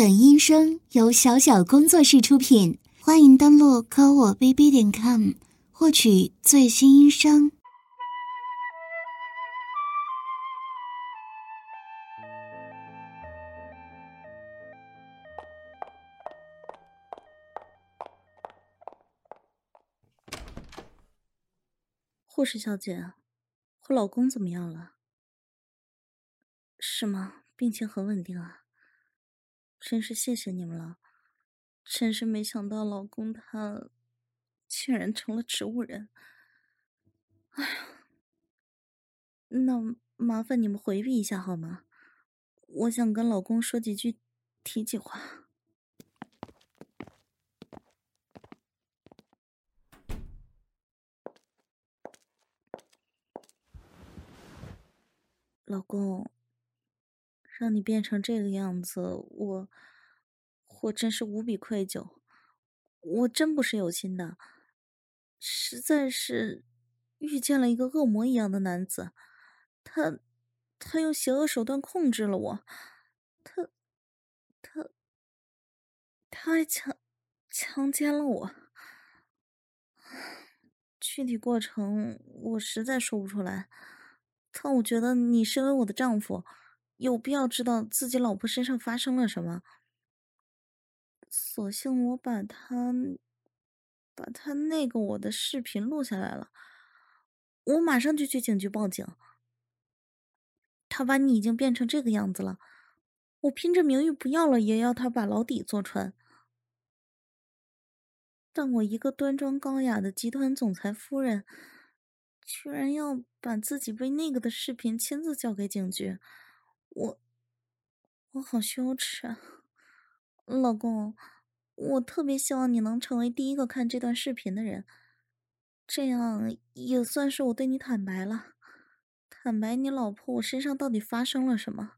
本音声由小小工作室出品，欢迎登录科我 bb 点 com 获取最新音声。护士小姐，我老公怎么样了？是吗？病情很稳定啊。真是谢谢你们了，真是没想到老公他竟然成了植物人。哎呀，那麻烦你们回避一下好吗？我想跟老公说几句体己话。老公。让你变成这个样子，我我真是无比愧疚，我真不是有心的，实在是遇见了一个恶魔一样的男子，他他用邪恶手段控制了我，他他他还强强奸了我，具体过程我实在说不出来，但我觉得你身为我的丈夫。有必要知道自己老婆身上发生了什么？索性我把他，把他那个我的视频录下来了。我马上就去警局报警。他把你已经变成这个样子了，我拼着名誉不要了，也要他把牢底坐穿。但我一个端庄高雅的集团总裁夫人，居然要把自己被那个的视频亲自交给警局。我，我好羞耻啊，老公，我特别希望你能成为第一个看这段视频的人，这样也算是我对你坦白了，坦白你老婆我身上到底发生了什么。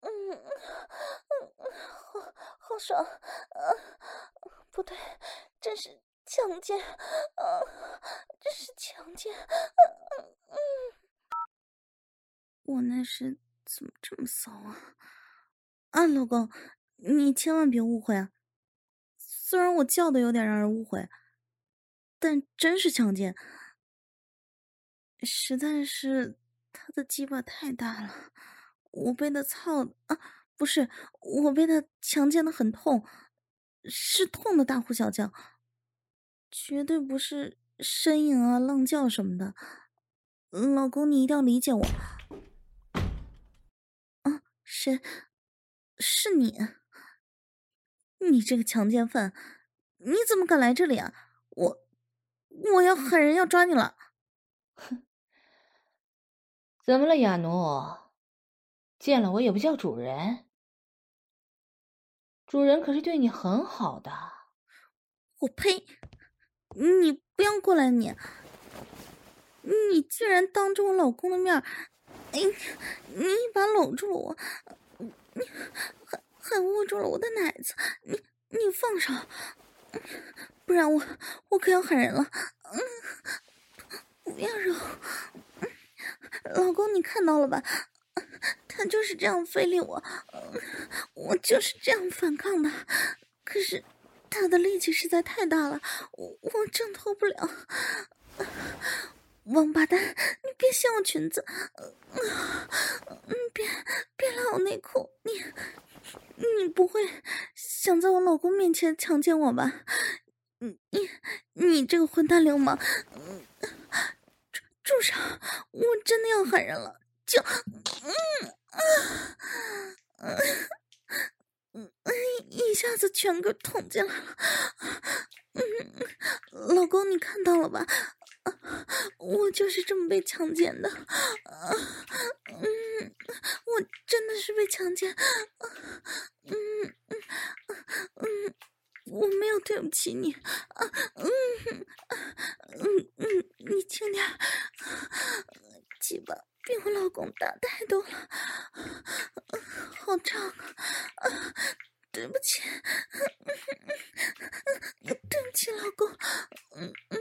嗯，好好爽，啊，不对，这是。强奸，啊，这是强奸，嗯嗯，我那是怎么这么骚啊？啊，老公，你千万别误会啊！虽然我叫的有点让人误会，但真是强奸，实在是他的鸡巴太大了，我被他操啊，不是，我被他强奸的很痛，是痛的大呼小叫。绝对不是呻吟啊、浪叫什么的，老公，你一定要理解我。啊，谁？是你？你这个强奸犯，你怎么敢来这里啊？我，我要狠人要抓你了！哼，怎么了，亚奴？见了我也不叫主人？主人可是对你很好的。我呸！你不要过来你！你你竟然当着我老公的面，哎，你一把搂住了我，你还还握住了我的奶子，你你放手，不然我我可要喊人了！嗯，不要揉，老公你看到了吧？他就是这样非礼我，我就是这样反抗的，可是。他的力气实在太大了，我我挣脱不了。王八蛋，你别掀我裙子，嗯，别别拉我内裤，你你不会想在我老公面前强奸我吧？你你这个混蛋流氓！住住手！我真的要喊人了，就嗯啊嗯。嗯，一下子全给捅进来了。嗯，老公，你看到了吧？我就是这么被强奸的。嗯，我真的是被强奸。嗯嗯嗯，我没有对不起你。啊嗯嗯嗯，你轻点，鸡巴比我老公大太多了。好胀啊！对不起，对不起，老公，嗯嗯，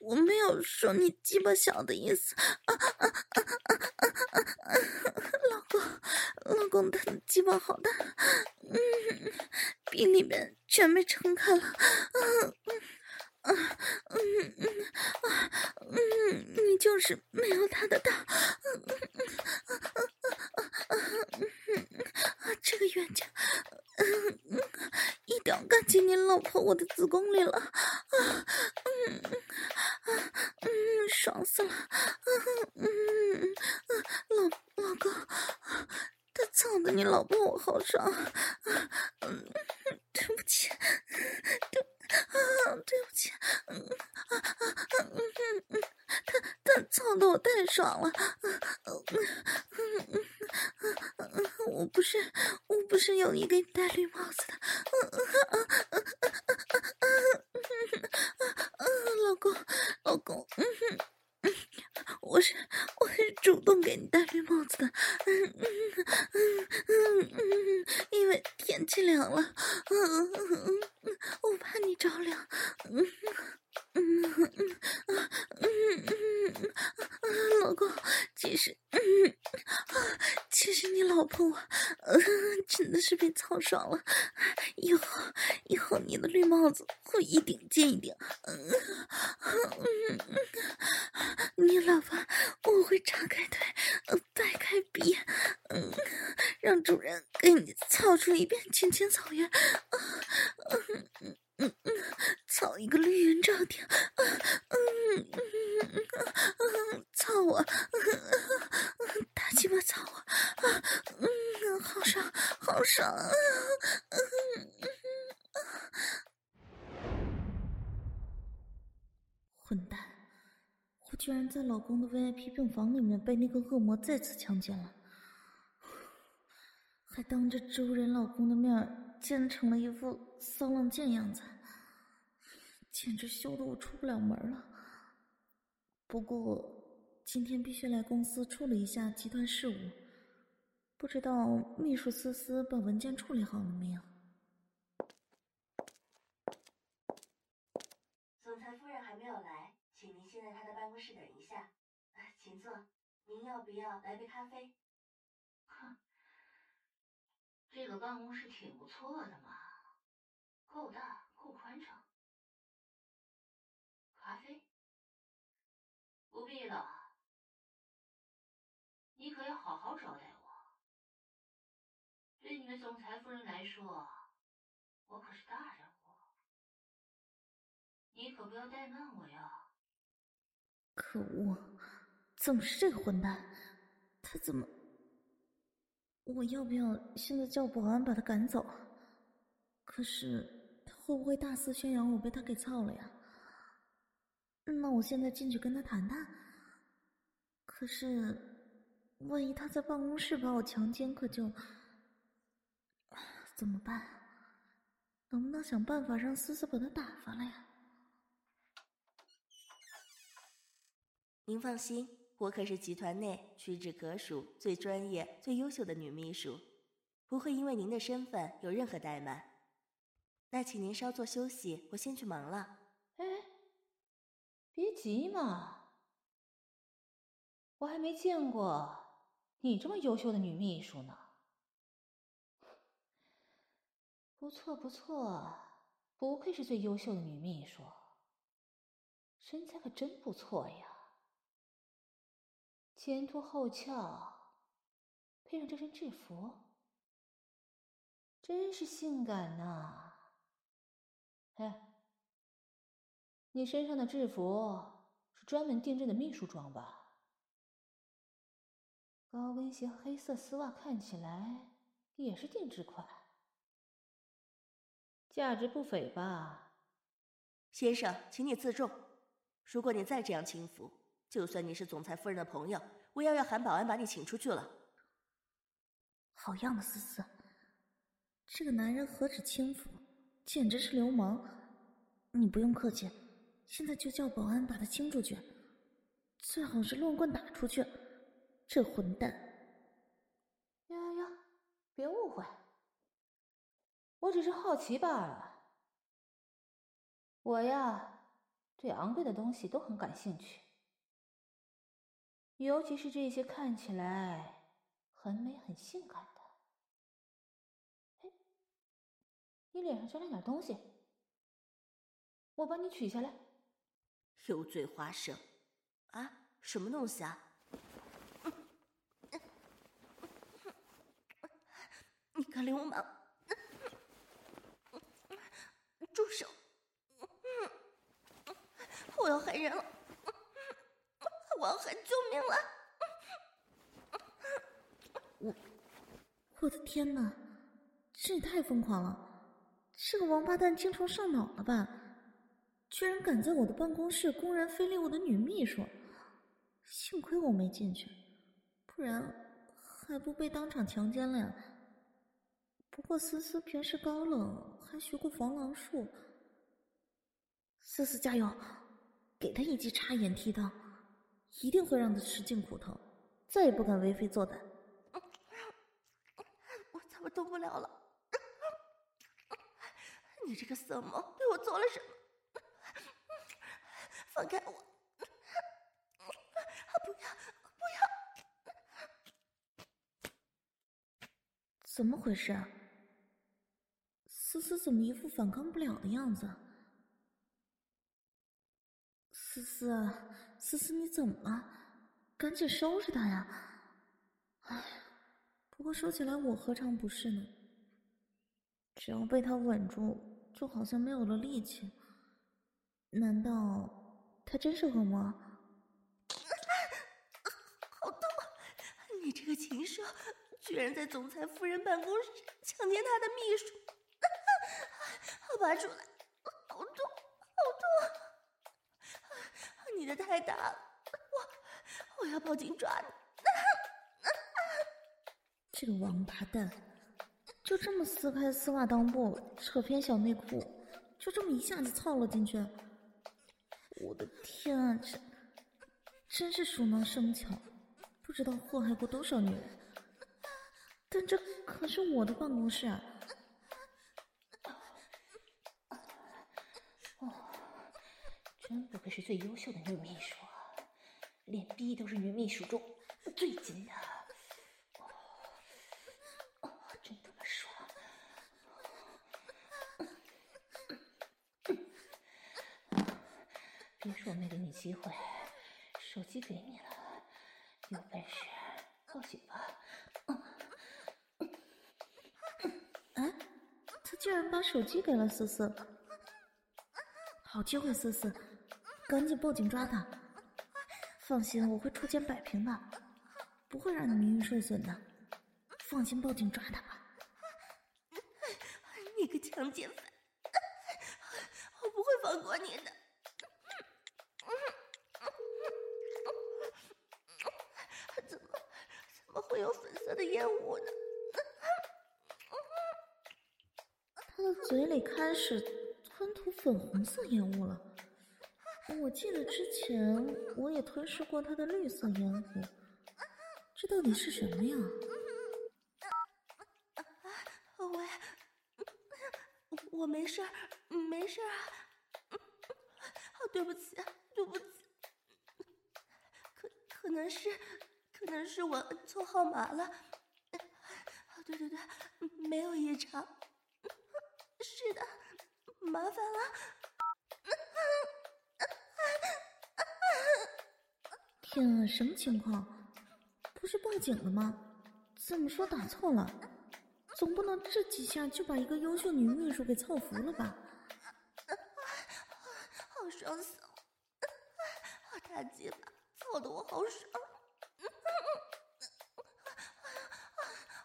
我没有说你鸡巴小的意思，啊啊啊啊啊啊！公老公的鸡巴好大，嗯，逼里面全被撑开了，嗯嗯。啊，嗯嗯啊，嗯，你就是没有他的大，嗯嗯嗯啊啊啊嗯啊，这个冤家，嗯嗯，一定要干进你老婆我的子宫里了，啊，嗯嗯啊嗯，爽死了，嗯嗯嗯，老老公，他操的你老婆我好爽，爽了，我不是，我不是有意给你戴绿帽子。好爽，嗯嗯嗯，混蛋，我居然在老公的 VIP 病房里面被那个恶魔再次强奸了，还当着周人老公的面。奸成了一副骚浪贱样子，简直羞得我出不了门了。不过今天必须来公司处理一下集团事务，不知道秘书思思把文件处理好了没有？总裁夫人还没有来，请您先在她的办公室等一下。请坐，您要不要来杯咖啡？哼。这个办公室挺不错的嘛，够大够宽敞。咖啡？不必了，你可要好好招待。对你们总裁夫人来说，我可是大人物，你可不要怠慢我呀。可恶，总是这个混蛋，他怎么？我要不要现在叫保安把他赶走？可是他会不会大肆宣扬我被他给操了呀？那我现在进去跟他谈谈。可是，万一他在办公室把我强奸，可就怎么办？能不能想办法让思思把他打发了呀？您放心。我可是集团内屈指可数最专业、最优秀的女秘书，不会因为您的身份有任何怠慢。那请您稍作休息，我先去忙了。哎，别急嘛，我还没见过你这么优秀的女秘书呢。不错不错，不愧是最优秀的女秘书，身材可真不错呀。前凸后翘，配上这身制服，真是性感呐！哎，你身上的制服是专门定制的秘书装吧？高跟鞋和黑色丝袜看起来也是定制款，价值不菲吧？先生，请你自重。如果你再这样轻浮，就算你是总裁夫人的朋友，我也要喊保安把你请出去了。好样的，思思，这个男人何止轻浮，简直是流氓！你不用客气，现在就叫保安把他请出去，最好是乱棍打出去。这混蛋！呀呀，别误会，我只是好奇罢了。我呀，对昂贵的东西都很感兴趣，尤其是这些看起来很美、很性感的。哎，你脸上沾了点东西，我帮你取下来。油嘴滑舌，啊，什么东西啊？你个流氓！住手！我要喊人了！我要喊救命了！我，我的天哪，这也太疯狂了！这个王八蛋精虫上脑了吧？居然敢在我的办公室公然非礼我的女秘书！幸亏我没进去，不然还不被当场强奸了呀！不过思思平时高冷，还学过防狼术。思思加油，给他一记插眼踢裆，一定会让他吃尽苦头，再也不敢为非作歹。我怎么动不了了？你这个色魔对我做了什么？放开我！不要，不要！怎么回事啊？思思怎么一副反抗不了的样子？思思，思思，你怎么了？赶紧收拾他呀！哎，不过说起来，我何尝不是呢？只要被他吻住，就好像没有了力气。难道他真是恶魔？好痛！你这个禽兽，居然在总裁夫人办公室强奸他的秘书！拔出来，好痛，好痛！你的太大了，我我要报警抓你！这个王八蛋，就这么撕开丝袜裆部，扯偏小内裤，就这么一下子操了进去。我的天啊，这真是熟能生巧，不知道祸害过多少女人。但这可是我的办公室啊！真不愧是最优秀的女秘书，连逼都是女秘书中最紧的。真他妈爽！别说我没给你机会，手机给你了，有本事报警吧！哎，他竟然把手机给了思思，好机会，思思。赶紧报警抓他！放心，我会出钱摆平的，不会让你名誉受损的。放心，报警抓他吧！你个强奸犯，我不会放过你的！怎么怎么会有粉色的烟雾呢？他的嘴里开始吞吐粉红色烟雾了。我记得之前我也吞噬过他的绿色烟雾，这到底是什么呀？喂，我没事儿，没事儿啊。对不起，对不起，可可能是，可能是我摁错号码了。对对对，没有异常。是的，麻烦了。天啊，什么情况？不是报警了吗？怎么说打错了？总不能这几下就把一个优秀女秘书给操服了吧？好爽死了！好大鸡巴，操的我好爽！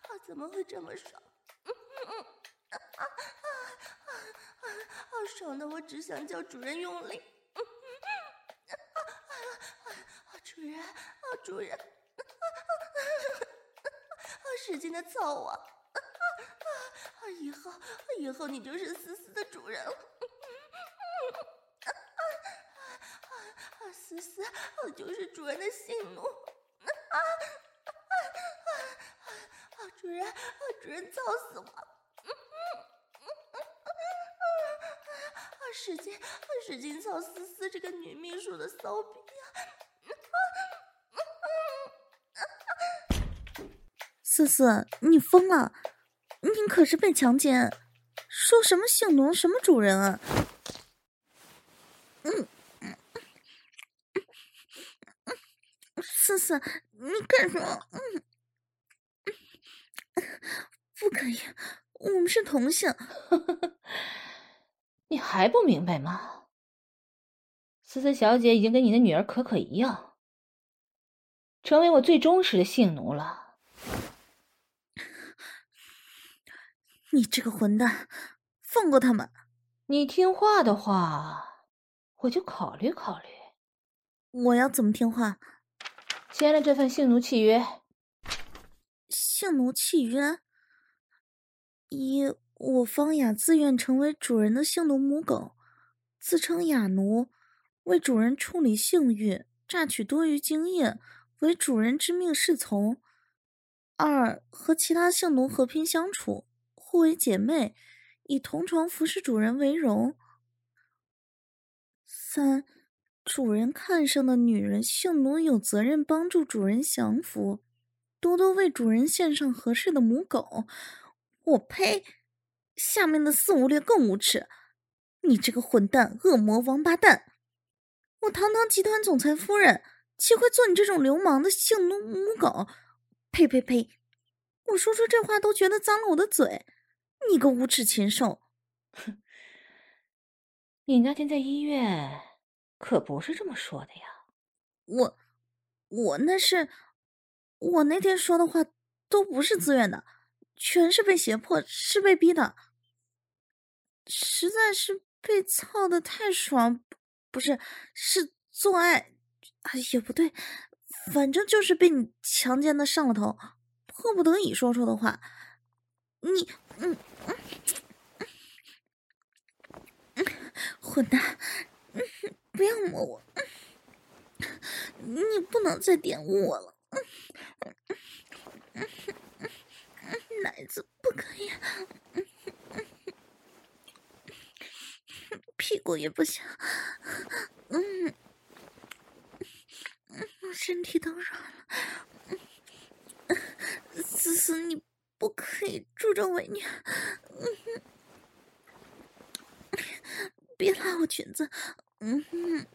啊怎么会这么爽？啊啊啊啊好爽的，我只想叫主人用力。主主人，啊，主人，啊啊啊，使劲的操我，啊啊啊，以后，以后你就是思思的主人了，啊啊啊，思思，我就是主人的性奴，啊，啊啊啊，主人，啊，主人操死我，啊，使劲，使劲操思思这个女秘书的骚逼。思思，你疯了！你可是被强奸，说什么性奴，什么主人啊？嗯，思思，你干什么？嗯，不可以，我们是同性。你还不明白吗？思思小姐已经跟你的女儿可可一样，成为我最忠实的性奴了。你这个混蛋，放过他们！你听话的话，我就考虑考虑。我要怎么听话？签了这份性奴契约。性奴契约？一。我方雅自愿成为主人的性奴母狗，自称雅奴，为主人处理性欲，榨取多余精液，为主人之命侍从。二和其他性奴和平相处，互为姐妹，以同床服侍主人为荣。三，主人看上的女人性奴有责任帮助主人降服，多多为主人献上合适的母狗。我呸！下面的四五略更无耻！你这个混蛋、恶魔、王八蛋！我堂堂集团总裁夫人，岂会做你这种流氓的性奴母狗？呸呸呸！我说出这话都觉得脏了我的嘴！你个无耻禽兽！哼！你那天在医院可不是这么说的呀！我，我那是，我那天说的话都不是自愿的。全是被胁迫，是被逼的，实在是被操的太爽，不是，是做爱，也不对，反正就是被你强奸的上了头，迫不得已说出的话。你，嗯嗯嗯，混蛋，嗯不要摸我，你不能再玷污我了。奶子不可以，屁股也不行，嗯，身体都软了，思思，你不可以助纣为虐，嗯别拉我裙子，嗯嗯，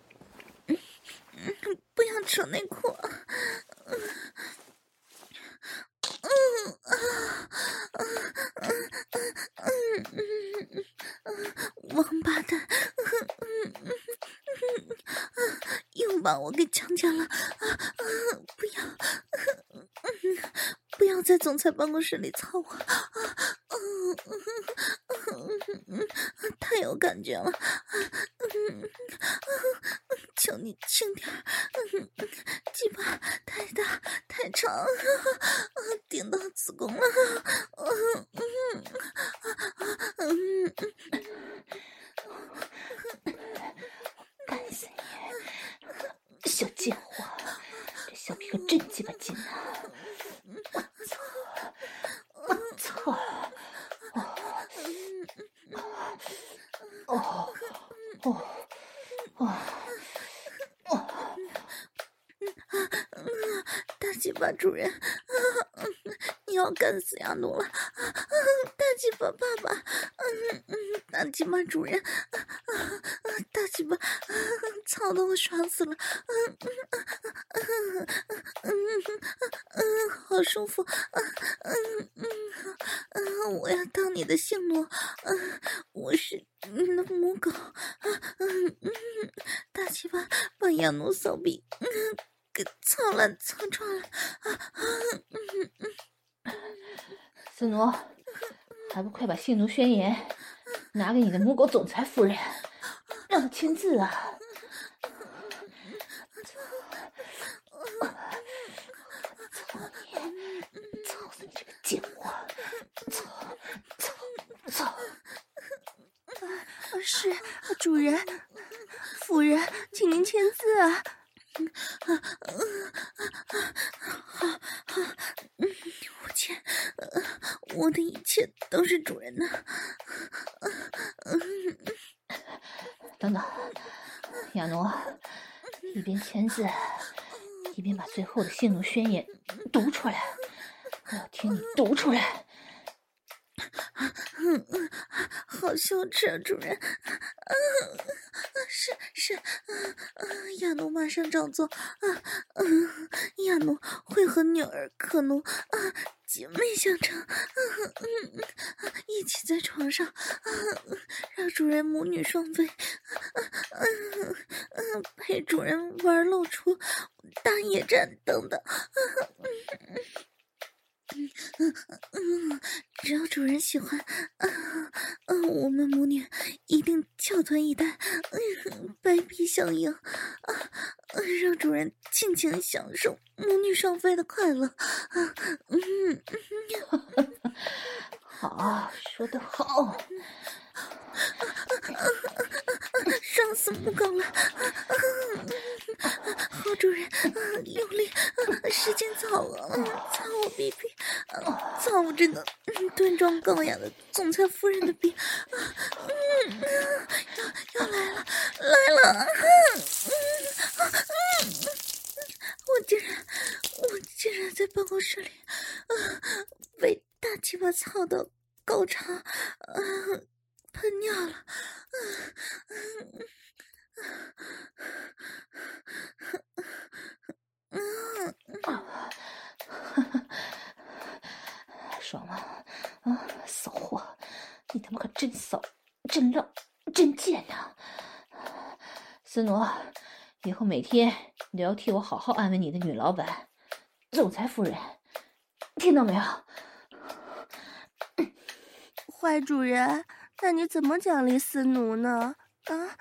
不要扯内裤。嗯啊啊啊啊啊！王八蛋，嗯嗯嗯啊，又把我给强奸了啊啊！不要，嗯，不要在办公室里操我啊！嗯嗯嗯嗯，太有感觉了，嗯嗯，求你轻点儿，嗯，鸡巴太大太长。顶到子宫了，嗯嗯嗯嗯，干死你，小贱货！这小屁股真鸡巴紧啊！我操！我操！哦哦哦哦哦！大鸡巴主人。要干死亚奴了！大鸡巴爸爸，嗯嗯，大鸡巴主人，大鸡巴，操得我爽死了！嗯嗯嗯嗯嗯，好舒服！嗯嗯嗯，我要当你的性奴，嗯，我是你的母狗，嗯嗯，大鸡巴把亚奴骚逼，嗯，给操烂操穿了，啊啊嗯嗯。思奴，还不快把性奴宣言拿给你的母狗总裁夫人，让她签字啊！操你！操死你这个贱货！操操操！是主人，夫人，请您签字啊！好，好，嗯。我的一切都是主人的。等等，亚奴，一边签字，一边把最后的性奴宣言读出来。我要听你读出来。好羞耻啊，主人！啊，是是，啊啊，亚奴马上照做啊啊！亚奴会和女儿可奴啊姐妹相称，啊嗯啊，一起在床上啊，让主人母女双飞，啊啊啊，陪主人玩露出大野战等等，啊嗯嗯嗯嗯，只要主人喜欢，啊啊，我们母女一定翘臀以待，嗯，白皮相迎，啊，让主人尽情享受母女双飞的快乐，啊嗯，嗯，好，说得好。上次不够了，好主人，用力，使劲操我，操我逼逼，操我这个端庄高雅的总裁夫人的逼，嗯，要要来了，来了，嗯，嗯，我竟然，我竟然在办公室里，被大鸡巴操到高潮，嗯。喷尿了，嗯嗯，爽吗？啊，骚货！你他妈可真骚，真浪，真贱呐！司奴，以后每天你都要替我好好安慰你的女老板，总裁夫人，听到没有？坏主人。那你怎么奖励司奴呢？啊，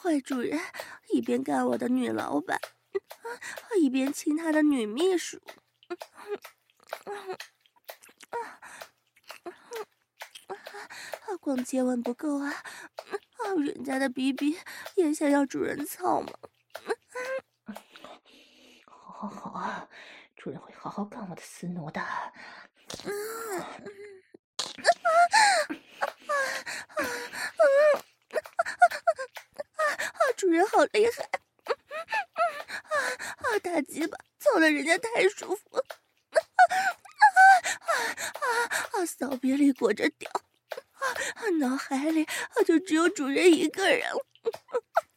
坏主人一边干我的女老板，一边亲他的女秘书，光接吻不够啊，人家的逼逼也想要主人操吗？好好好啊，主人会好好干我的死奴的。嗯，啊主人好厉害！啊啊，大鸡巴操的人家太舒服了！啊啊啊啊！骚逼里裹着屌，啊，脑海里啊就只有主人一个人了。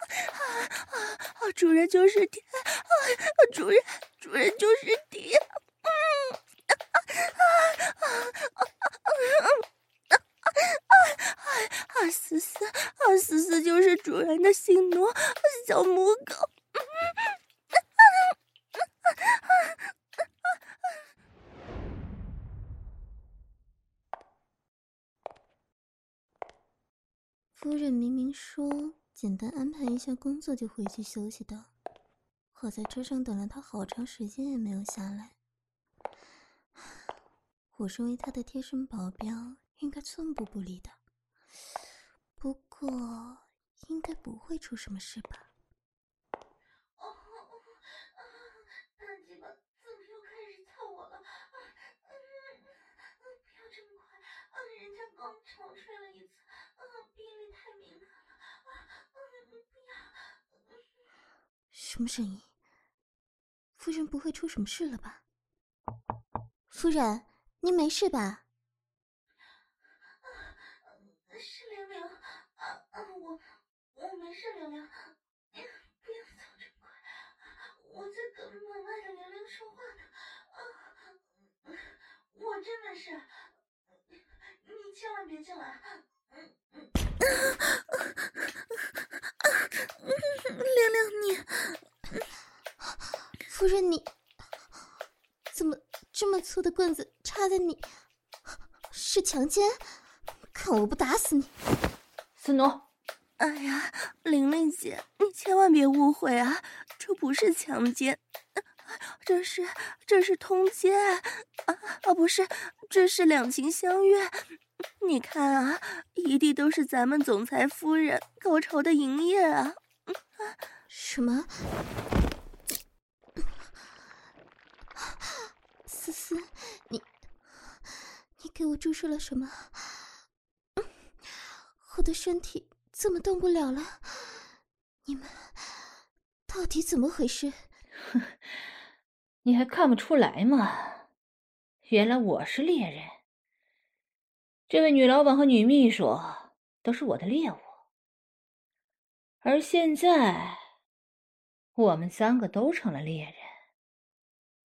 啊啊！主人就是天，啊，主人，主人就是天，嗯，啊啊啊啊啊啊！思思，啊思思就是主人的新奴，小母狗。夫人明明说。简单安排一下工作就回去休息的，我在车上等了他好长时间也没有下来。我身为他的贴身保镖，应该寸步不离的。不过，应该不会出什么事吧？哦，啊，大鸡巴怎么又开始操我了？啊，嗯，不要这么快，啊，人家刚潮吹了一次，啊，臂力太敏感。什么声音？夫人不会出什么事了吧？夫人，您没事吧？是玲玲，我我没事，玲玲，不要走这么快，我在跟门外的玲玲说话呢，啊，我真的是，你千万别进来，玲玲，你夫人，你怎么这么粗的棍子插在你？是强奸？看我不打死你！斯奴，哎呀，玲玲姐，你千万别误会啊，这不是强奸，这是这是通奸啊啊，不是，这是两情相悦。你看啊，一地都是咱们总裁夫人高潮的营业啊！什么？思思，你你给我注射了什么？我的身体怎么动不了了？你们到底怎么回事？你还看不出来吗？原来我是猎人。这位女老板和女秘书都是我的猎物，而现在我们三个都成了猎人，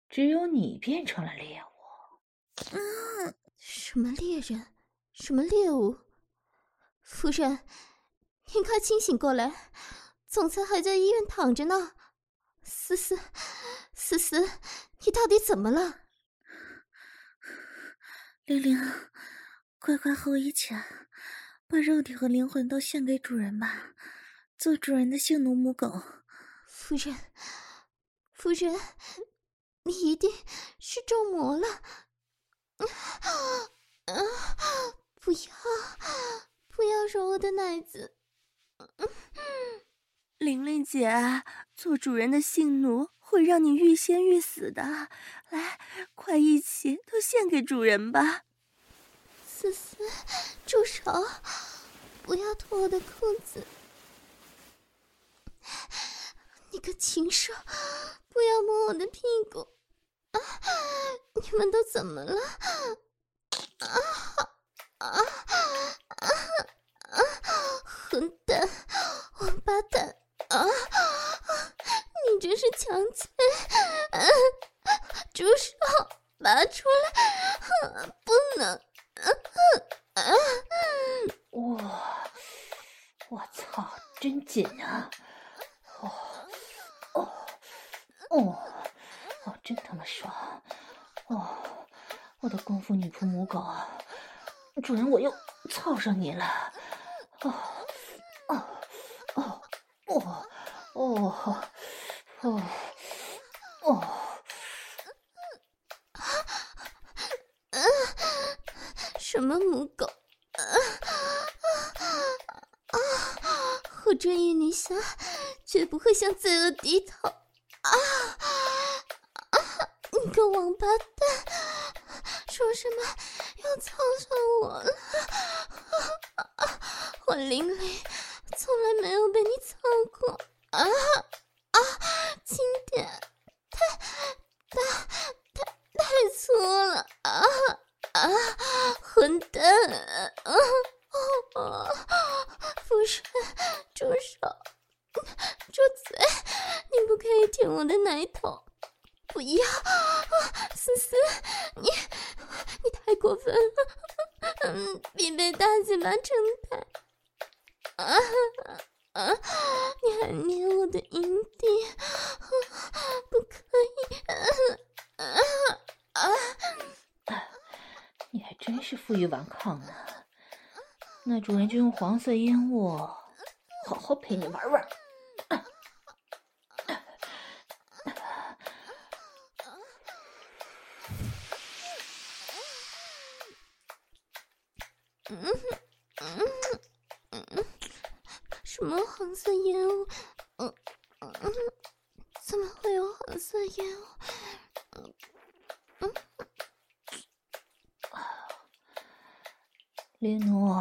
只有你变成了猎物。啊，什么猎人？什么猎物？夫人，您快清醒过来！总裁还在医院躺着呢。思思，思思，你到底怎么了？玲玲，乖乖和我一起，把肉体和灵魂都献给主人吧，做主人的性奴母狗。夫人，夫人，你一定是中魔了。啊！不要，不要揉我的奶子。玲玲姐，做主人的性奴会让你欲仙欲死的。来，快一起都献给主人吧。思思，住手！不要脱我的裤子！你个禽兽，不要摸我的屁股！啊！你们都怎么了？啊啊啊啊！混蛋，王八蛋！啊！你这是强奸！啊！住手！拔出来！不能！啊啊！哇！我操，真紧啊！哦哦哦哦，真他妈爽！哦，我的功夫女仆母狗，主人我又操上你了！哦哦！哦哦哦哦！什么母狗？啊啊！我专业女侠，绝不会向罪恶低头！啊啊！你个王八蛋，说什么要操上我了？我玲玲。从来没有被你操过啊啊！轻点，太大太太粗了啊啊！混蛋啊啊！不是，住手！住嘴！你不可以舔我的奶头！不要啊！思思，你你太过分了！嗯，比被大嘴巴撑开。啊啊！你还捏我的阴蒂，不可以！啊啊啊！你还真是负隅顽抗呢。那主人就用黄色烟雾好好陪你玩玩。黄色烟雾？嗯嗯，怎么会有黄色烟雾？嗯嗯，玲奴，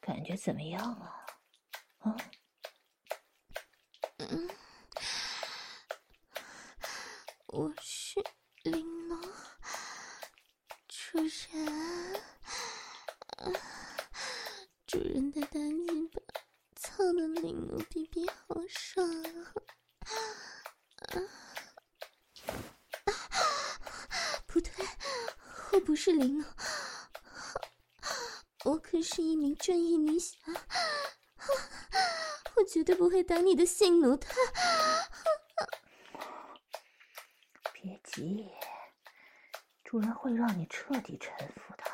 感觉怎么样？啊？嗯，我是玲奴，主人，啊，主人的大鸡巴。操的玲珑逼逼好爽啊！啊啊！不对，我不是玲珑，我可是一名正义女侠，我绝对不会当你的性奴他。别急，主人会让你彻底臣服的。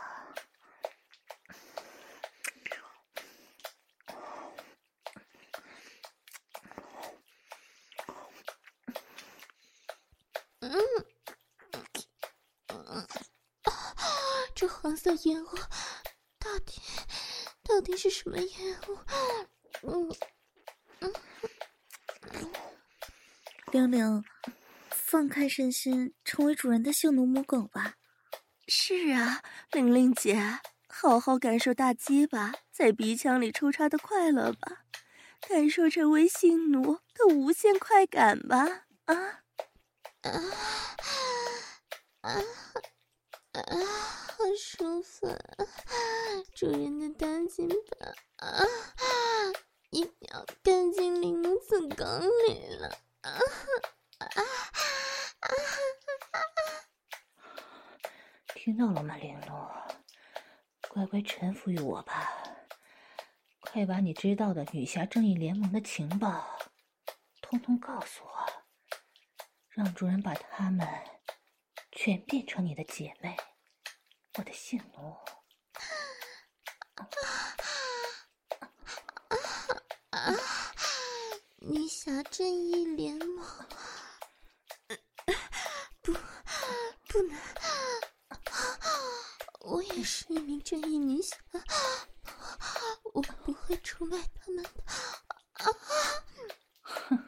这黄色烟雾，到底到底是什么烟雾？嗯嗯玲玲，放开身心，成为主人的性奴母狗吧。是啊，玲玲姐，好好感受大鸡巴在鼻腔里抽插的快乐吧，感受成为性奴的无限快感吧。啊！啊啊啊！好舒服，啊主人的大金巴啊，一秒干进铃木子宫里了！听到了吗，玲珑？乖乖臣服于我吧，快把你知道的女侠正义联盟的情报，通通告诉我，让主人把她们全变成你的姐妹，我的性奴。啊！女侠正义联盟，不，不能。我也是一名正义女侠，我不会出卖他们的。哼，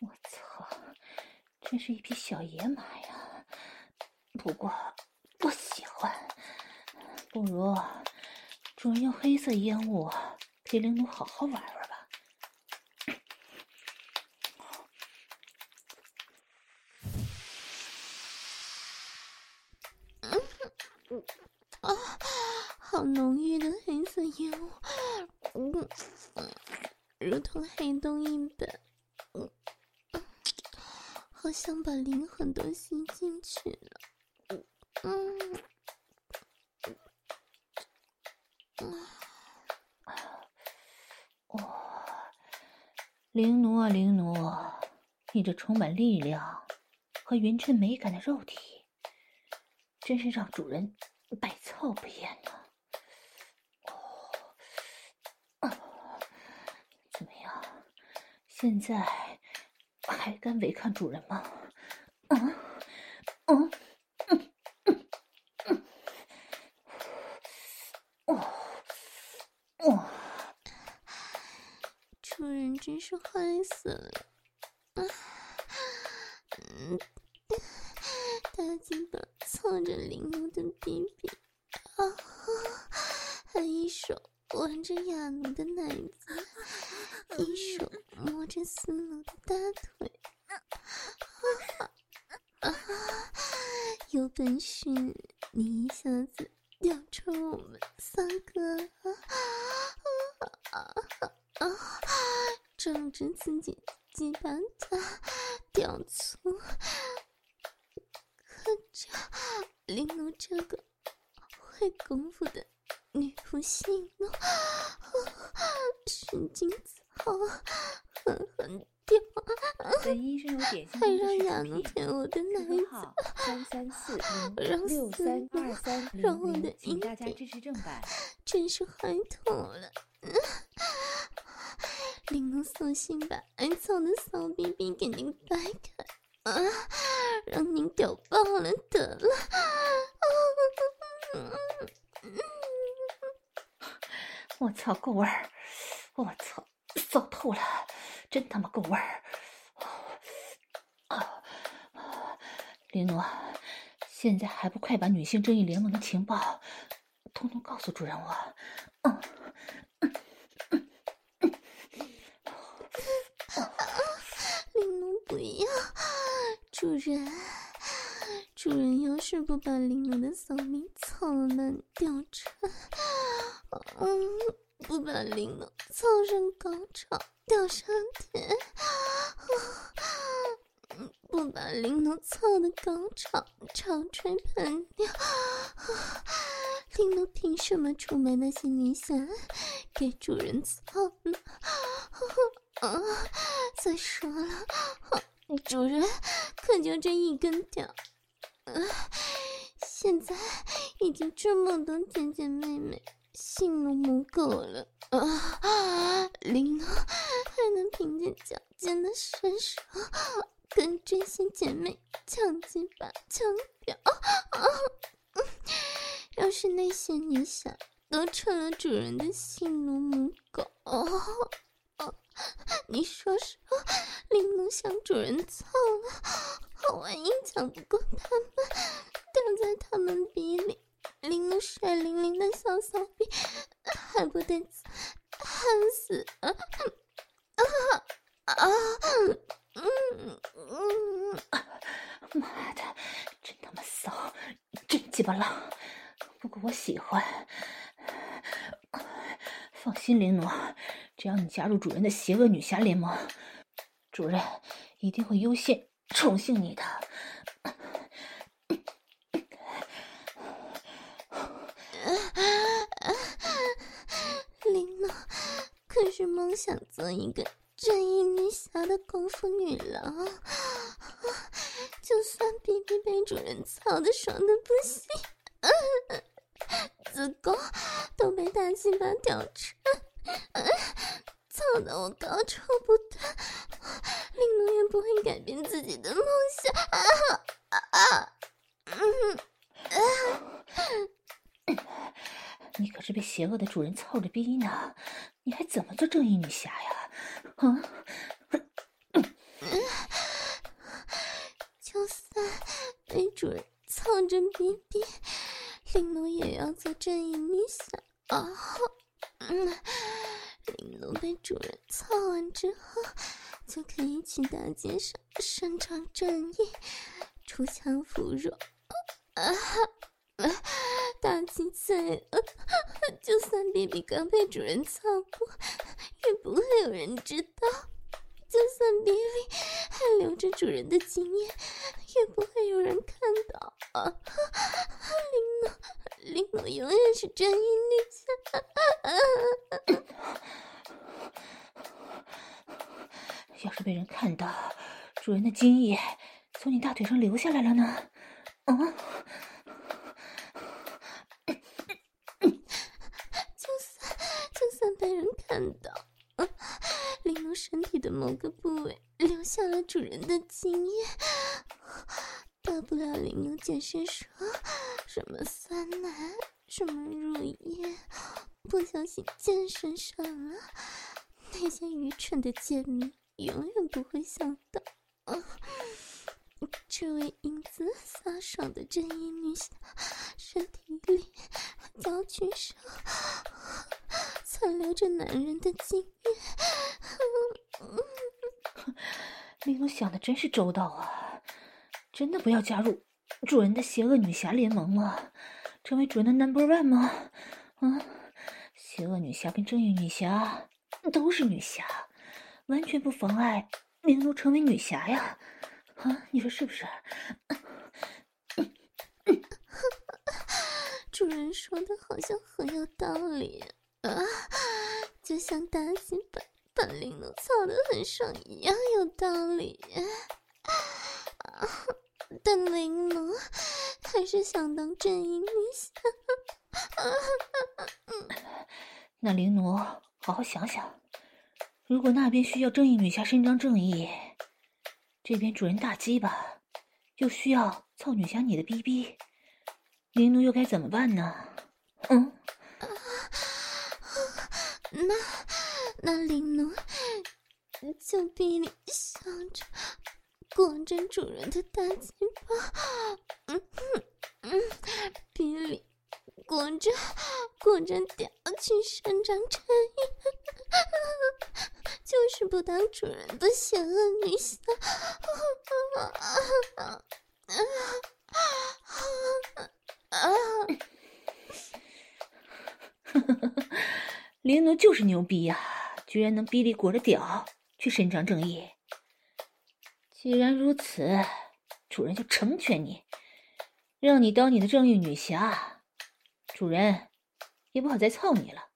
我操，真是一匹小野马呀！不过我喜欢，不如主人用黑色烟雾陪玲珑好好玩玩吧。嗯。啊，好浓郁的黑色烟雾，嗯，如同黑洞一般，嗯，好像把灵魂都吸进去了，嗯，嗯，哇，灵奴啊灵奴，你这充满力量和匀称美感的肉体，真是让主人。百操不厌呢！哦，啊，怎么样？现在还敢违抗主人吗？啊啊，嗯，嗯，嗯，哦，哦，主人真是坏死了！啊，嗯。大金巴操着铃奴的屁屁，啊，还一手挽着亚奴的奶子，一手摸着斯奴的大腿，啊啊！是你一下子吊出我们三个，啊啊啊！仗着自己鸡巴大吊粗。这玲珑这个会功夫的女仆性奴，使劲操，狠狠吊，本医生有点心还让亚奴舔我的奶子，三三四让六三二三让我的阴蒂，真是坏透了。玲珑索性把爱操的骚逼逼给您掰开。啊！让您屌爆了得了！我操，够味儿！我操，骚透了，真他妈够味儿！啊！铃奴，现在还不快把女性正义联盟的情报通通告诉主人我？嗯。啊。不要主人，主人要是不把铃奴的骚逼操烂吊成，嗯，不把铃奴操上高潮吊上天，不把铃奴操的高潮潮吹喷掉，铃奴凭什么出卖那些女侠给主人操呢？啊，再说了。主人可就这一根屌，现在已经这么多姐姐妹妹性奴母狗了啊！铃奴还能凭借矫健的身手跟这些姐妹抢鸡巴抢表啊！要是那些女侠都成了主人的性奴母狗，哦，你说说，玲珑向主人操了，万一抢不过他们，掉在他们逼里，玲珑水灵灵的小骚逼恨不得恨死啊啊啊嗯嗯妈的真他妈骚真鸡巴浪。不过我喜欢。放心玲珑只要你加入主人的邪恶女侠联盟主人一定会优先宠幸你的。想做一个正义女侠的功夫女郎，就算比比被主人操的爽的不行。子宫都被大鸡巴吊着，操的我高潮不断，玲珑也不会改变自己的梦想。啊啊啊！嗯啊！你可是被邪恶的主人操着逼呢，你还怎么做正义女侠呀？啊！就算被主人操着逼逼。玲珑也要做正义女侠啊！嗯，玲珑被主人操完之后，就可以去大街上伸张正义，锄强扶弱。啊，大吉在了！就算 BB 刚被主人操过，也不会有人知道。就算 BB 还留着主人的经验，也不会有人看到啊！玲珑。玲珑永远是正义女侠。要是被人看到，主人的精液从你大腿上流下来了呢？啊！就算就算被人看到，玲珑身体的某个部位留下了主人的精液，大不了玲珑解释说。什么酸奶，什么乳液，不小心溅身上了。那些愚蠢的贱民永远不会想到，啊，这位英姿飒爽的正义女侠身体里、脚趾上残留着男人的精液。玲珑想的真是周到啊！真的不要加入。主人的邪恶女侠联盟吗？成为主人的 number one 吗？啊，邪恶女侠跟正义女侠都是女侠，完全不妨碍玲珑成为女侠呀！啊，你说是不是？主人说的好像很有道理啊，就像大鸡巴把玲珑操的很爽一样有道理。啊但玲珑还是想当正义女侠。那玲珑好好想想，如果那边需要正义女侠伸张正义，这边主人大鸡巴又需要操女侠你的逼逼，玲珑又该怎么办呢？嗯，那那玲珑就逼你想着。裹着主人的大鸡巴，嗯嗯嗯，比利裹着裹着屌去伸张正义，就是不当主人的邪恶女侠。玲珑就是牛逼呀，居然能比利裹着屌去伸张正义。既然如此，主人就成全你，让你当你的正义女侠，主人也不好再操你了。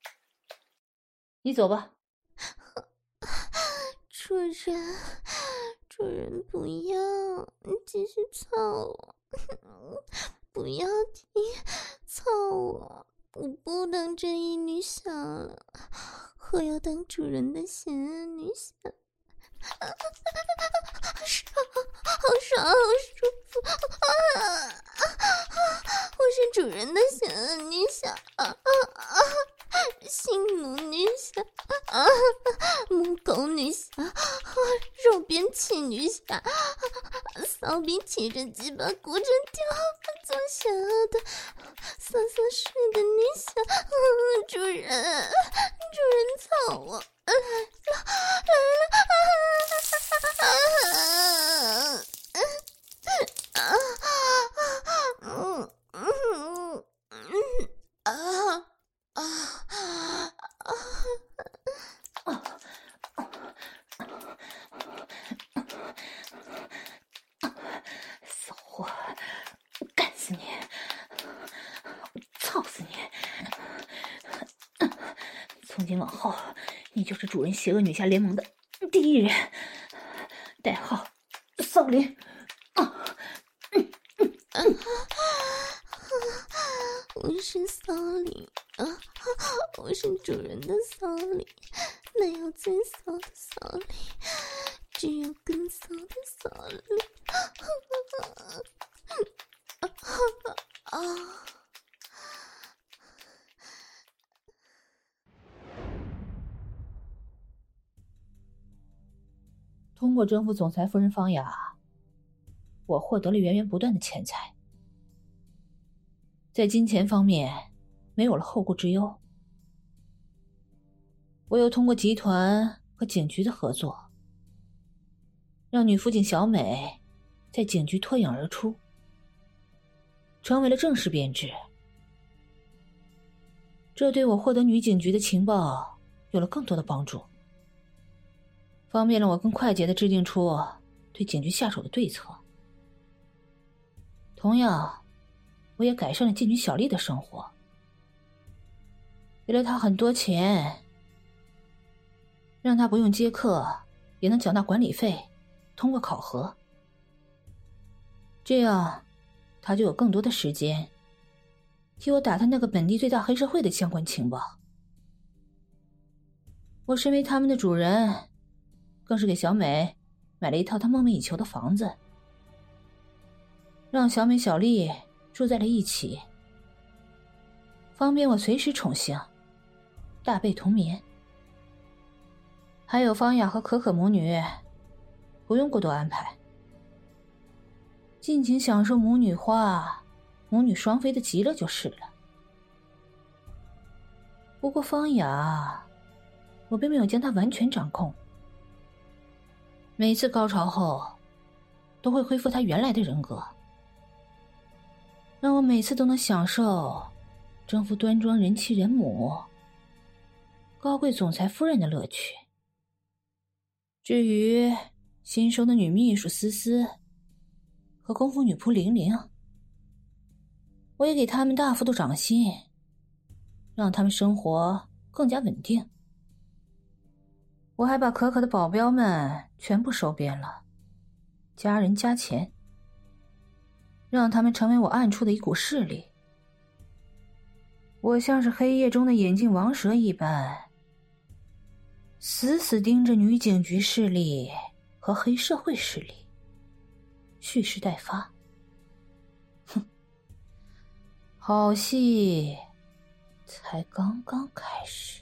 你走吧。主人，主人不要，你继续操我，不要停，操我，我不当正义女侠，我要当主人的邪恶女侠。好爽，好爽，好舒服啊！我是主人的想你想啊啊啊！性奴女侠啊，母狗女侠，肉鞭笞女侠，骚逼骑着鸡巴裹着吊做邪恶的色色睡的女侠，主人，主人操我来了来了！啊啊啊啊！嗯嗯。啊啊啊！骚货，干死你！操死你！从今往后，你就是主人邪恶女侠联盟的第一人，代号骚灵。我是骚灵。我是主人的骚灵，没有最骚的骚灵，只有更骚的骚灵。啊啊啊！通过征服总裁夫人方雅，我获得了源源不断的钱财，在金钱方面没有了后顾之忧。我又通过集团和警局的合作，让女辅警小美在警局脱颖而出，成为了正式编制。这对我获得女警局的情报有了更多的帮助。方便了我更快捷的制定出对警局下手的对策。同样，我也改善了妓女小丽的生活，给了她很多钱，让她不用接客也能缴纳管理费，通过考核。这样，她就有更多的时间替我打探那个本地最大黑社会的相关情报。我身为他们的主人。更是给小美买了一套她梦寐以求的房子，让小美、小丽住在了一起，方便我随时宠幸，大被同眠。还有方雅和可可母女，不用过多安排，尽情享受母女花、母女双飞的极乐就是了。不过方雅，我并没有将她完全掌控。每次高潮后，都会恢复她原来的人格，让我每次都能享受征服端庄人妻人母、高贵总裁夫人的乐趣。至于新收的女秘书思思和功夫女仆玲玲，我也给他们大幅度涨薪，让他们生活更加稳定。我还把可可的保镖们全部收编了，加人加钱，让他们成为我暗处的一股势力。我像是黑夜中的眼镜王蛇一般，死死盯着女警局势力和黑社会势力，蓄势待发。哼，好戏才刚刚开始。